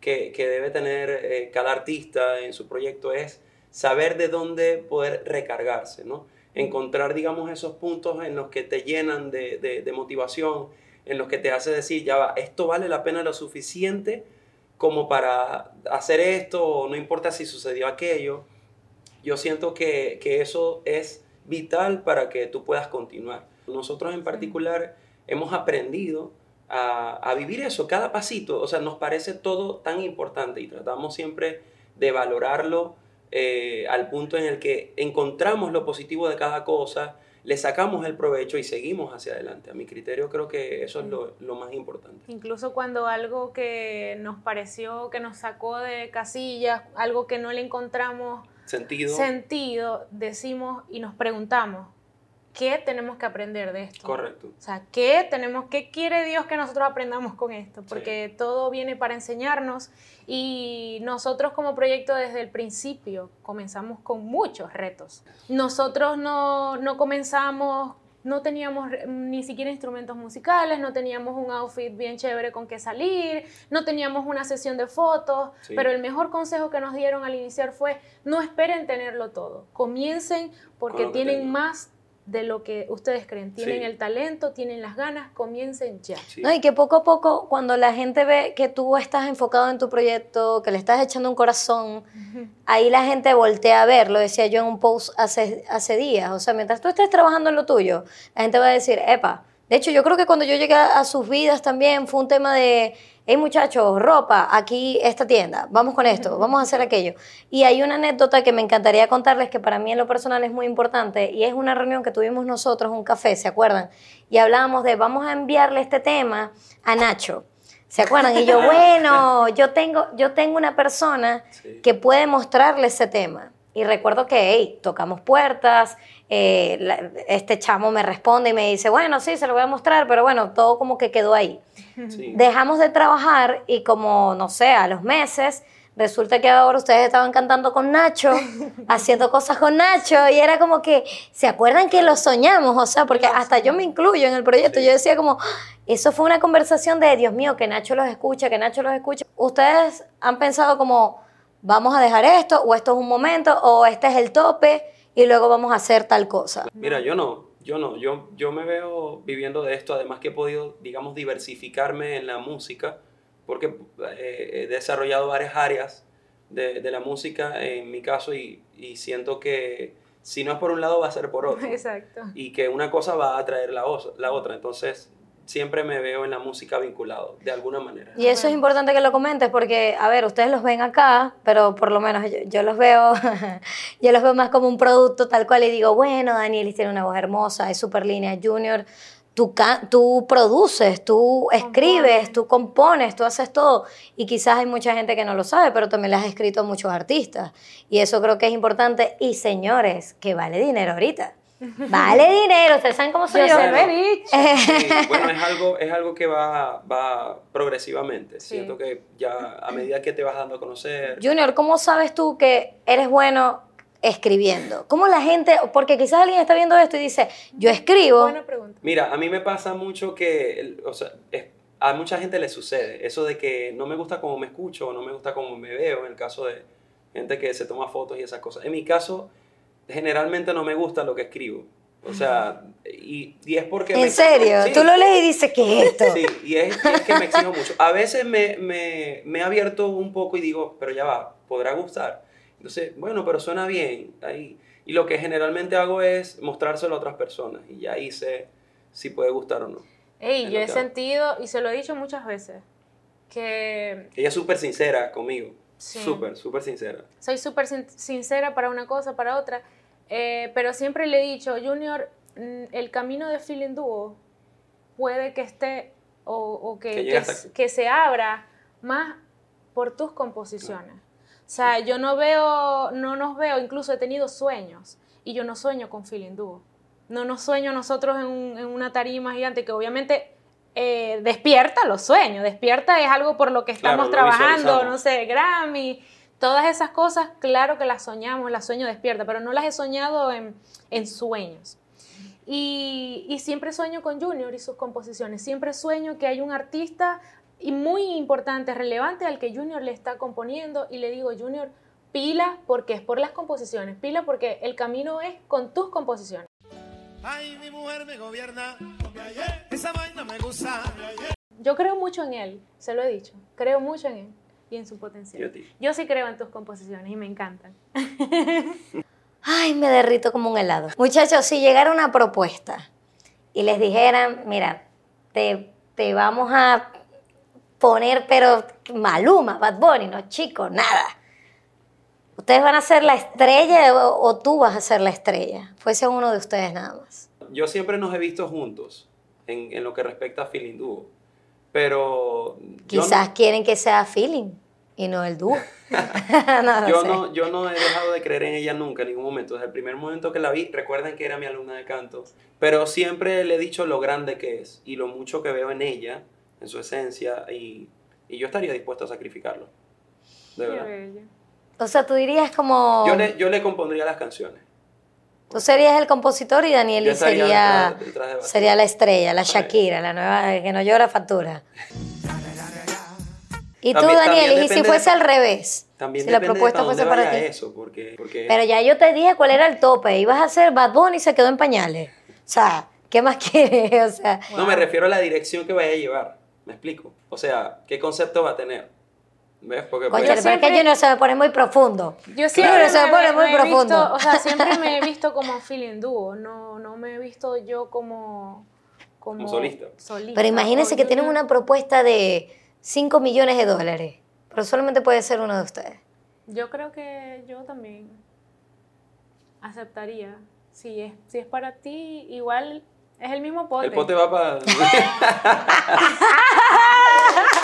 que, que debe tener eh, cada artista en su proyecto es saber de dónde poder recargarse, ¿no? Encontrar, digamos, esos puntos en los que te llenan de, de- motivación, en los que te hace decir, ya va, esto vale la pena lo suficiente como para hacer esto, no importa si sucedió aquello. yo siento que, que eso es vital para que tú puedas continuar. Nosotros en particular hemos aprendido a, a, vivir eso, cada pasito, o sea, nos parece todo tan importante y tratamos siempre de valorarlo eh, al punto en el que encontramos lo positivo de cada cosa, le sacamos el provecho y seguimos hacia adelante. A mi criterio creo que eso es lo, lo, más importante. Incluso cuando algo que nos pareció, que nos sacó de casillas, algo que no le encontramos sentido, sentido decimos y nos preguntamos, ¿qué tenemos que aprender de esto? Correcto. O sea, ¿qué tenemos, qué quiere Dios que nosotros aprendamos con esto? Porque sí. todo viene para enseñarnos y nosotros como proyecto desde el principio comenzamos con muchos retos. Nosotros no, no comenzamos no teníamos ni siquiera instrumentos musicales, no teníamos un outfit bien chévere con que salir, no teníamos una sesión de fotos, sí. pero el mejor consejo que nos dieron al iniciar fue no esperen tenerlo todo, comiencen porque tienen tengo. más de lo que ustedes creen. Tienen sí. el talento, tienen las ganas, comiencen ya. Sí. No, y que poco a poco, cuando la gente ve que tú estás enfocado en tu proyecto, que le estás echando un corazón, uh -huh. ahí la gente voltea a ver. Lo decía yo en un post hace, hace días. O sea, mientras tú estés trabajando en lo tuyo, la gente va a decir, epa. De hecho, yo creo que cuando yo llegué a sus vidas también fue un tema de hey muchachos, ropa, aquí esta tienda, vamos con esto, vamos a hacer aquello. Y hay una anécdota que me encantaría contarles que para mí en lo personal es muy importante y es una reunión que tuvimos nosotros, un café, ¿se acuerdan? Y hablábamos de vamos a enviarle este tema a Nacho. ¿Se acuerdan? Y yo, bueno, yo tengo, yo tengo una persona sí. que puede mostrarle ese tema. Y recuerdo que, hey, tocamos puertas, eh, la, este chamo me responde y me dice, bueno, sí, se lo voy a mostrar, pero bueno, todo como que quedó ahí. Sí. Dejamos de trabajar y como, no sé, a los meses, resulta que ahora ustedes estaban cantando con Nacho, haciendo cosas con Nacho, y era como que, ¿se acuerdan que lo soñamos? O sea, porque hasta yo me incluyo en el proyecto, sí. yo decía como, eso fue una conversación de, Dios mío, que Nacho los escucha, que Nacho los escucha. Ustedes han pensado como, vamos a dejar esto, o esto es un momento, o este es el tope, y luego vamos a hacer tal cosa. Mira, yo no, yo no, yo, yo me veo viviendo de esto, además que he podido, digamos, diversificarme en la música, porque eh, he desarrollado varias áreas de, de, la música en mi caso y, y, siento que si no es por un lado va a ser por otro. Exacto. Y que una cosa va a atraer la, la otra. Entonces, siempre me veo en la música vinculado, de alguna manera. Y eso es importante que lo comentes porque, a ver, ustedes los ven acá, pero por lo menos yo, yo los veo, yo los veo más como un producto tal cual y digo, bueno, Daniel tiene una voz hermosa, es super línea junior, tú, tú produces, tú escribes, tú compones, tú haces todo. Y quizás hay mucha gente que no lo sabe, pero también le has escrito a muchos artistas. Y eso creo que es importante. Y señores, que vale dinero ahorita. Vale dinero, ustedes saben cómo soy yo. Sí, bueno, es algo, es algo que va, va progresivamente. Sí. Siento que ya a medida que te vas dando a conocer. Junior, ¿cómo sabes tú que eres bueno escribiendo? ¿Cómo la gente, porque quizás alguien está viendo esto y dice, yo escribo? Buena pregunta. Mira, a mí me pasa mucho que, o sea, es, a mucha gente le sucede eso de que no me gusta cómo me escucho o no me gusta cómo me veo, en el caso de gente que se toma fotos y esas cosas. En mi caso generalmente no me gusta lo que escribo. O sea, y, y es porque... ¿En me, serio? Sí, Tú lo lees y dices, ¿qué es esto? Sí, y es, y es que me exijo mucho. A veces me, me, me he abierto un poco y digo, pero ya va, podrá gustar. Entonces, bueno, pero suena bien. Ahí. Y lo que generalmente hago es mostrárselo a otras personas y ya ahí sé si puede gustar o no. Ey, yo he sentido, y se lo he dicho muchas veces, que... Ella es súper sincera conmigo. Sí. Súper, súper sincera. Soy súper sin sincera para una cosa, para otra. Eh, pero siempre le he dicho, Junior, mm, el camino de Feeling Duo puede que esté o, o que, que, que, que, se abra más por tus composiciones. O sea, yo no veo, no nos veo, incluso he tenido sueños y yo no sueño con Feeling Duo. No nos sueño nosotros en, en una tarima gigante que obviamente eh, despierta los sueños, despierta es algo por lo que estamos claro, trabajando, no sé, Grammy, Todas esas cosas, claro que las soñamos, las sueño despierta, pero no las he soñado en, en sueños. Y, y, siempre sueño con Junior y sus composiciones. Siempre sueño que hay un artista y muy importante, relevante al que Junior le está componiendo y le digo, Junior, pila porque es por las composiciones, pila porque el camino es con tus composiciones. Ay, mi mujer me gobierna, esa vaina me gusta. Yo creo mucho en él, se lo he dicho, creo mucho en él y en su potencial. Yo, sí creo en tus composiciones y me encantan. Ay, me derrito como un helado. Muchachos, si llegara una propuesta y les dijeran, mira, te, te vamos a poner, pero Maluma, Bad Bunny, no chicos, nada. ¿Ustedes van a ser la estrella o, o tú vas a ser la estrella? Fuese uno de ustedes nada más. Yo siempre nos he visto juntos en, en lo que respecta a Feeling Dúo. Pero. Quizás no- quieren que sea feeling y no el dúo. no, lo yo, sé. no, yo no he dejado de creer en ella nunca, en ningún momento. Desde el primer momento que la vi, recuerden que era mi alumna de canto, pero siempre le he dicho lo grande que es y lo mucho que veo en ella, en su esencia, y, y yo estaría dispuesto a sacrificarlo. De Qué verdad. O sea, tú dirías como... Yo le, yo le compondría las canciones. Tú serías el compositor y Danieli sería, detrás- detrás de bastidores. sería la estrella, la Shakira, la nueva que no llora factura. Y tú, También- Daniel, también y si fuese de- al revés, También si la propuesta fuese para ti. vaya eso, porque, porque Pero ya yo te dije cuál era el tope. Ibas a ser Bad Bunny y se quedó en pañales. O sea, ¿qué más quieres? O sea, no me refiero a la dirección que vaya a llevar. ¿Me explico? O sea, ¿qué concepto va a tener? ¿Ves? Porque coño, pues, pero es que siempre- Junior se me pone muy profundo. Yo siempre se me, pone me- muy me profundo. visto, o sea, siempre me he visto como feeling dúo, no, no me he visto yo como... Como, Como solista. solista. Pero imagínense que tienen una propuesta de 5 millones de dólares, pero solamente puede ser uno de ustedes. Yo creo que yo también aceptaría. Si es, si es para ti, igual es el mismo pote. el pote va para...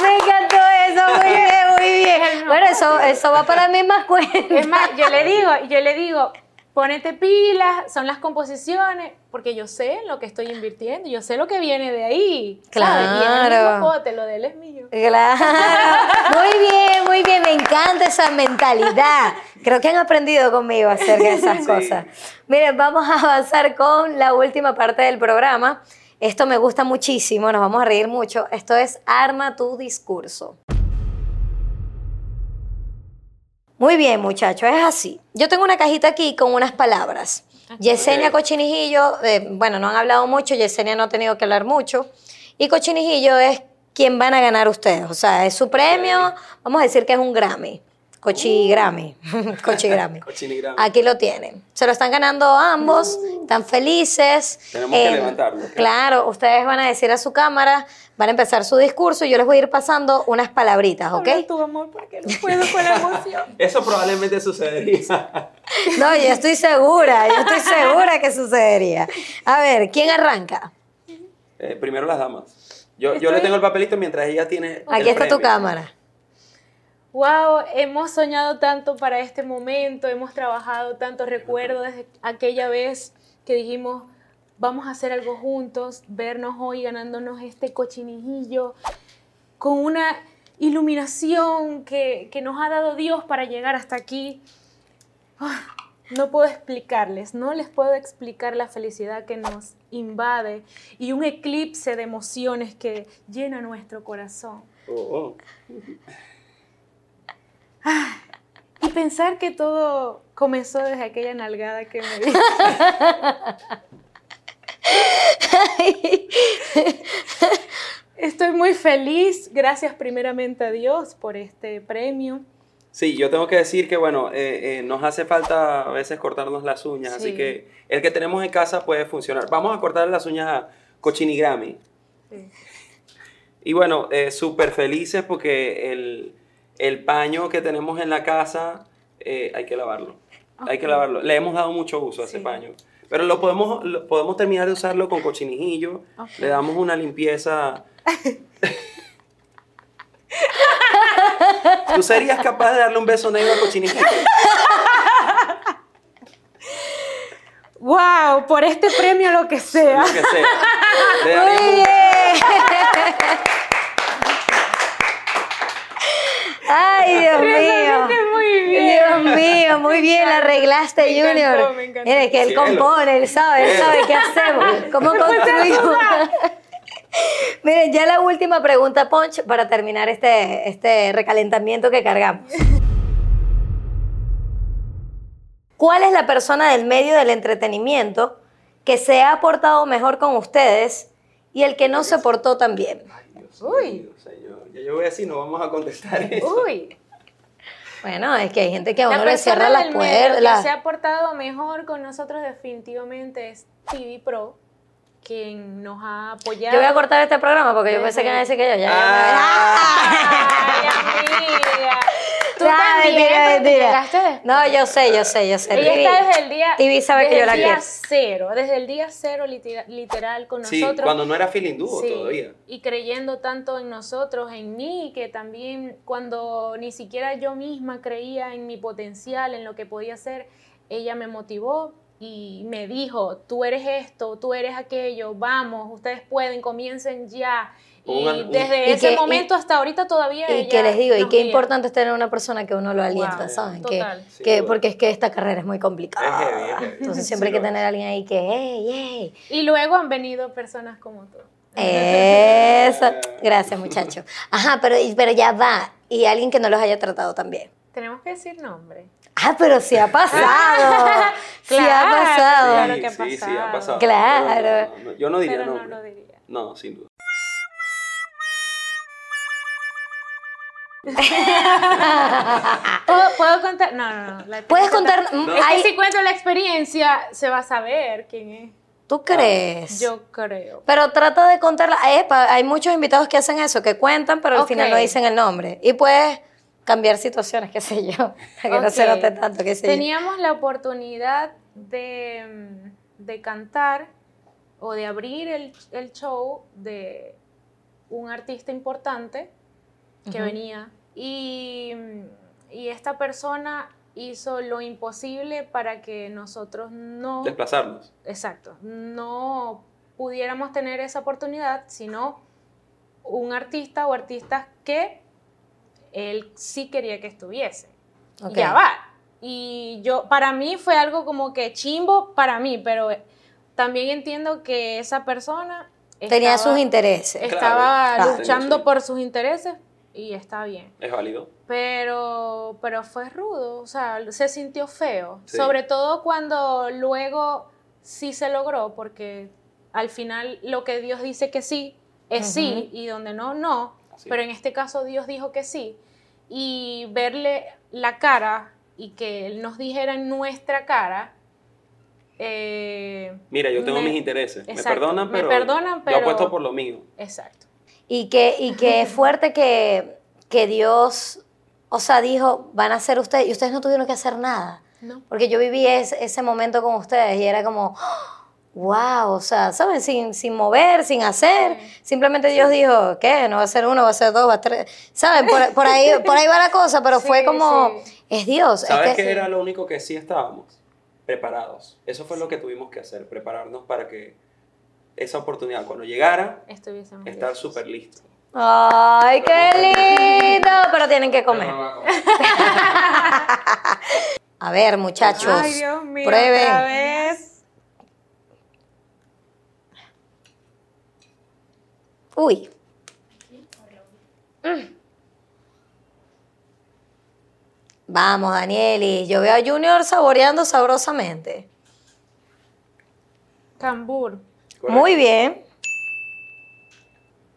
Me encantó eso, muy bien, muy bien. Bueno, eso, eso va para mí más cuenta. Es más, yo le digo, yo le digo, ponete pilas, son las composiciones, porque yo sé lo que estoy invirtiendo, yo sé lo que viene de ahí. Y Claro. pote, lo de él es mío. Claro, muy bien, muy bien, me encanta esa mentalidad. Creo que han aprendido conmigo acerca de esas Sí. cosas. Miren, vamos a avanzar con la última parte del programa. Esto me gusta muchísimo, nos vamos a reír mucho. Esto es Arma tu discurso. Muy bien, muchachos, es así. Yo tengo una cajita aquí con unas palabras. Yesenia. Cochinijillo, eh, bueno, no han hablado mucho, Yesenia no ha tenido que hablar mucho. Y Cochinijillo es quien van a ganar ustedes. O sea, es su premio, vamos a decir que es un Grammy. Cochi Grammy. Cochi Grammy. Cochinigrama. Aquí lo tienen. Se lo están ganando ambos, están felices. Eh, Tenemos que levantarlo, claro. Claro, ustedes van a decir a su cámara, van a empezar su discurso y yo les voy a ir pasando unas palabritas, ¿ok? Habla tu amor, porque no puedo con la emoción. Eso probablemente sucedería. No, yo estoy segura, yo estoy segura que sucedería. A ver, ¿quién arranca? Eh, primero las damas. Yo, yo le tengo el papelito mientras ella tiene. el Aquí está tu cámara. Wow, hemos soñado tanto para este momento, hemos trabajado tanto, recuerdo desde aquella vez que dijimos, vamos a hacer algo juntos, vernos hoy ganándonos este cochinillo, con una iluminación que, que nos ha dado Dios para llegar hasta aquí. Ah, No puedo explicarles, no les puedo explicar la felicidad que nos invade y un eclipse de emociones que llena nuestro corazón. Oh, oh. Y pensar que todo comenzó desde aquella nalgada que me dio. Estoy muy feliz, gracias primeramente a Dios por este premio. Sí, yo tengo que decir que, bueno, eh, eh, nos hace falta a veces cortarnos las uñas, así Sí. que el que tenemos en casa puede funcionar. Vamos a cortar las uñas a Cochinigrami. Sí. Y bueno, eh, súper felices porque el, el paño que tenemos en la casa eh, hay que lavarlo. Hay que lavarlo. Le hemos dado mucho uso a ese paño. Pero lo podemos, lo- podemos terminar de usarlo con cochinijillo. Le damos una limpieza. ¿Tú serías capaz de darle un beso negro a cochinijillo? ¡Wow! Por este premio lo que sea. Lo que sea. Le Muy daríamos un- bien. Ay, Dios mío. Resolviste muy bien. Muy bien, la arreglaste, Me encantó, Junior. me encantó. Mire, que él Cielo. compone, él sabe, él sabe qué hacemos, cómo construimos. Miren, ya la última pregunta, Ponch, para terminar este, este recalentamiento que cargamos. ¿Cuál es la persona del medio del entretenimiento que se ha portado mejor con ustedes y el que no se portó tan bien? Ay, Dios Uy. mío, señor. Ya yo voy a decir, no vamos a contestar eso. Uy. Bueno, es que hay gente que a La uno le cierra las puertas. que se ha portado mejor con nosotros definitivamente es TV Pro, quien nos ha apoyado. Yo voy a cortar este programa porque yo pensé que iban a decir que yo ya. Ay, amiga. Tú Ah, también, mentira, pero mentira. llegaste después. No, yo sé, yo sé, yo sé. Ella Tibi- está desde el día, Tibi sabe que yo la el día cero, desde el día cero litera- literal con Sí, nosotros. cuando no era feeling dúo Sí, todavía. Y creyendo tanto en nosotros, en mí, que también cuando ni siquiera yo misma creía en mi potencial, en lo que podía hacer, ella me motivó y me dijo, tú eres esto, tú eres aquello, vamos, ustedes pueden, comiencen ya. Y Un- desde Y ese que- momento hasta ahorita todavía... Y que les digo, y qué guía. importante es tener una persona que uno lo alienta, Wow, ¿saben? total. Que, que, porque es que esta carrera es muy complicada. Es heavy, es heavy. Entonces Sí siempre hay que tener a alguien ahí que, hey, hey. Y luego han venido personas como tú. Eso. Gracias, muchachos. Ajá, pero, pero ya va. Y alguien que no los haya tratado también. Tenemos que decir nombre. Ah, pero sí ha pasado. sí ha Claro, pasado. claro que ha sí, ha pasado. Claro. Pero no, no, yo no diría Pero no nombre. lo diría. No, sin duda. ¿Puedo, puedo contar? No, no, no. Puedes contar. Es que si cuento la experiencia, se va a saber quién es. ¿Tú crees? Yo creo. Pero trata de contarla. Epa, hay muchos invitados que hacen eso, que cuentan, pero al final no dicen el nombre. Y puedes cambiar situaciones, qué sé yo, para que no se note tanto, qué sé yo. Teníamos la oportunidad de, mm, de cantar o de abrir el, el show de un artista importante que venía y, y esta persona hizo lo imposible para que nosotros no... Desplazarnos. Exacto, no pudiéramos tener esa oportunidad, sino un artista o artistas que él sí quería que estuviese. Ok. Ya va. Y yo, para mí fue algo como que chimbo para mí, pero también entiendo que esa persona Tenía estaba- sus intereses. Estaba Claro. luchando Sí. por sus intereses y está bien. Es válido. Pero, pero fue rudo, o sea, se sintió feo. Sí. Sobre todo cuando luego sí se logró, porque al final lo que Dios dice que sí es sí, y donde no, no. Así Pero es. en este caso Dios dijo que sí. Y verle la cara y que Él nos dijera en nuestra cara. eh, Mira, yo tengo me- mis intereses. Exacto, Me perdonan, me pero, perdonan, yo pero- apuesto por lo mío. Exacto. Y que, y que es fuerte que, que Dios, o sea, dijo, van a ser ustedes, y ustedes no tuvieron que hacer nada. ¿no? Porque yo viví ese, ese momento con ustedes y era como, wow, o sea, ¿saben? Sin, sin mover, sin hacer. Sí. Simplemente Dios dijo, ¿qué? No va a ser uno, va a ser dos, va a ser tres. ¿Saben? Por, por ahí, por ahí va la cosa, pero Sí, fue como, sí. es Dios. es ¿Sabes que- qué era lo único que sí estábamos? Preparados. Eso fue lo que tuvimos que hacer, prepararnos para que esa oportunidad, cuando llegara, Estuviésemos estar listos. súper listos. Ay, qué lindo. Pero tienen que comer. A ver, muchachos. Ay, Dios mío, prueben. otra vez. Uy. Mm. Vamos, Danielis. Yo veo a Junior saboreando sabrosamente. Cambur. Correcto. Muy bien.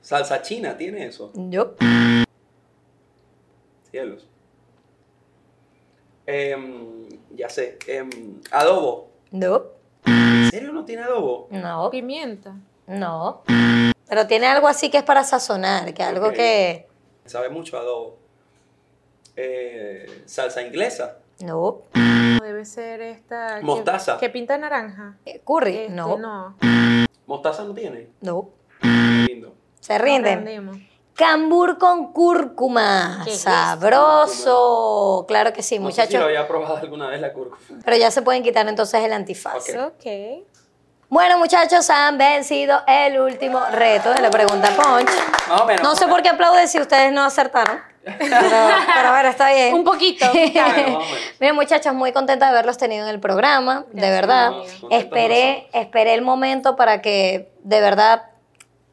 Salsa china tiene eso. Yo. Cielos. Em, ya sé. em, adobo. No. ¿En serio no tiene adobo? No. Pimienta. No. Pero tiene algo así que es para sazonar, que algo Ok. que. Sabe mucho a adobo. Eh, salsa inglesa. No. Debe ser esta. que- Mostaza. Que, pinta naranja. Eh, Curry. Este, no. No. Mostaza no tiene. No. Lindo. Se rinden. Cambur con cúrcuma. ¿Qué es Sabroso. Claro que sí, No sé si muchachos. lo había probado alguna vez la cúrcuma. Pero ya se pueden quitar entonces el antifaz. Ok. Ok. Bueno, muchachos, han vencido el último reto de la pregunta Punch. Más o menos. No sé por qué aplauden si ustedes no acertaron. Pero, pero bueno, está bien. Un poquito. Bueno, más o menos. Miren, muchachos, muy contenta de haberlos tenido en el programa, de verdad. Esperé, esperé el momento para que de verdad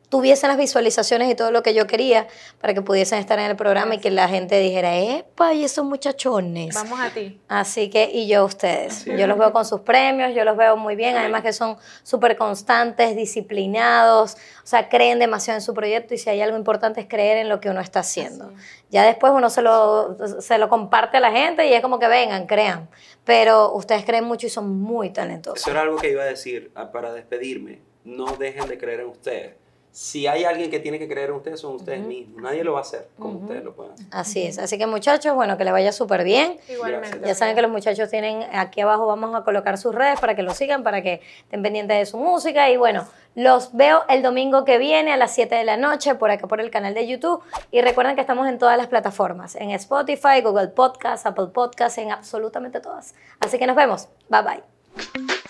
tuviesen las visualizaciones y todo lo que yo quería para que pudiesen estar en el programa y que la gente dijera, epa, y esos muchachones. Vamos a ti. Así que, y yo ustedes. Yo los veo con sus premios, yo los veo muy bien, además que son súper constantes, disciplinados, o sea, creen demasiado en su proyecto y si hay algo importante es creer en lo que uno está haciendo. Ya después uno se lo, se lo comparte a la gente y es como que vengan, crean. Pero ustedes creen mucho y son muy talentosos. Eso era algo que iba a decir ah, para despedirme. No dejen de creer en ustedes si hay alguien que tiene que creer en ustedes, son ustedes mismos. Nadie lo va a hacer como ustedes lo pueden hacer. Así es. Así que muchachos, bueno, que les vaya súper bien. Igualmente. Ya saben que los muchachos tienen, aquí abajo vamos a colocar sus redes para que lo sigan, para que estén pendientes de su música. Y bueno, los veo el domingo que viene a las 7 de la noche por acá por el canal de YouTube. Y recuerden que estamos en todas las plataformas, en Spotify, Google Podcast, Apple Podcast, en absolutamente todas. Así que nos vemos. Bye bye.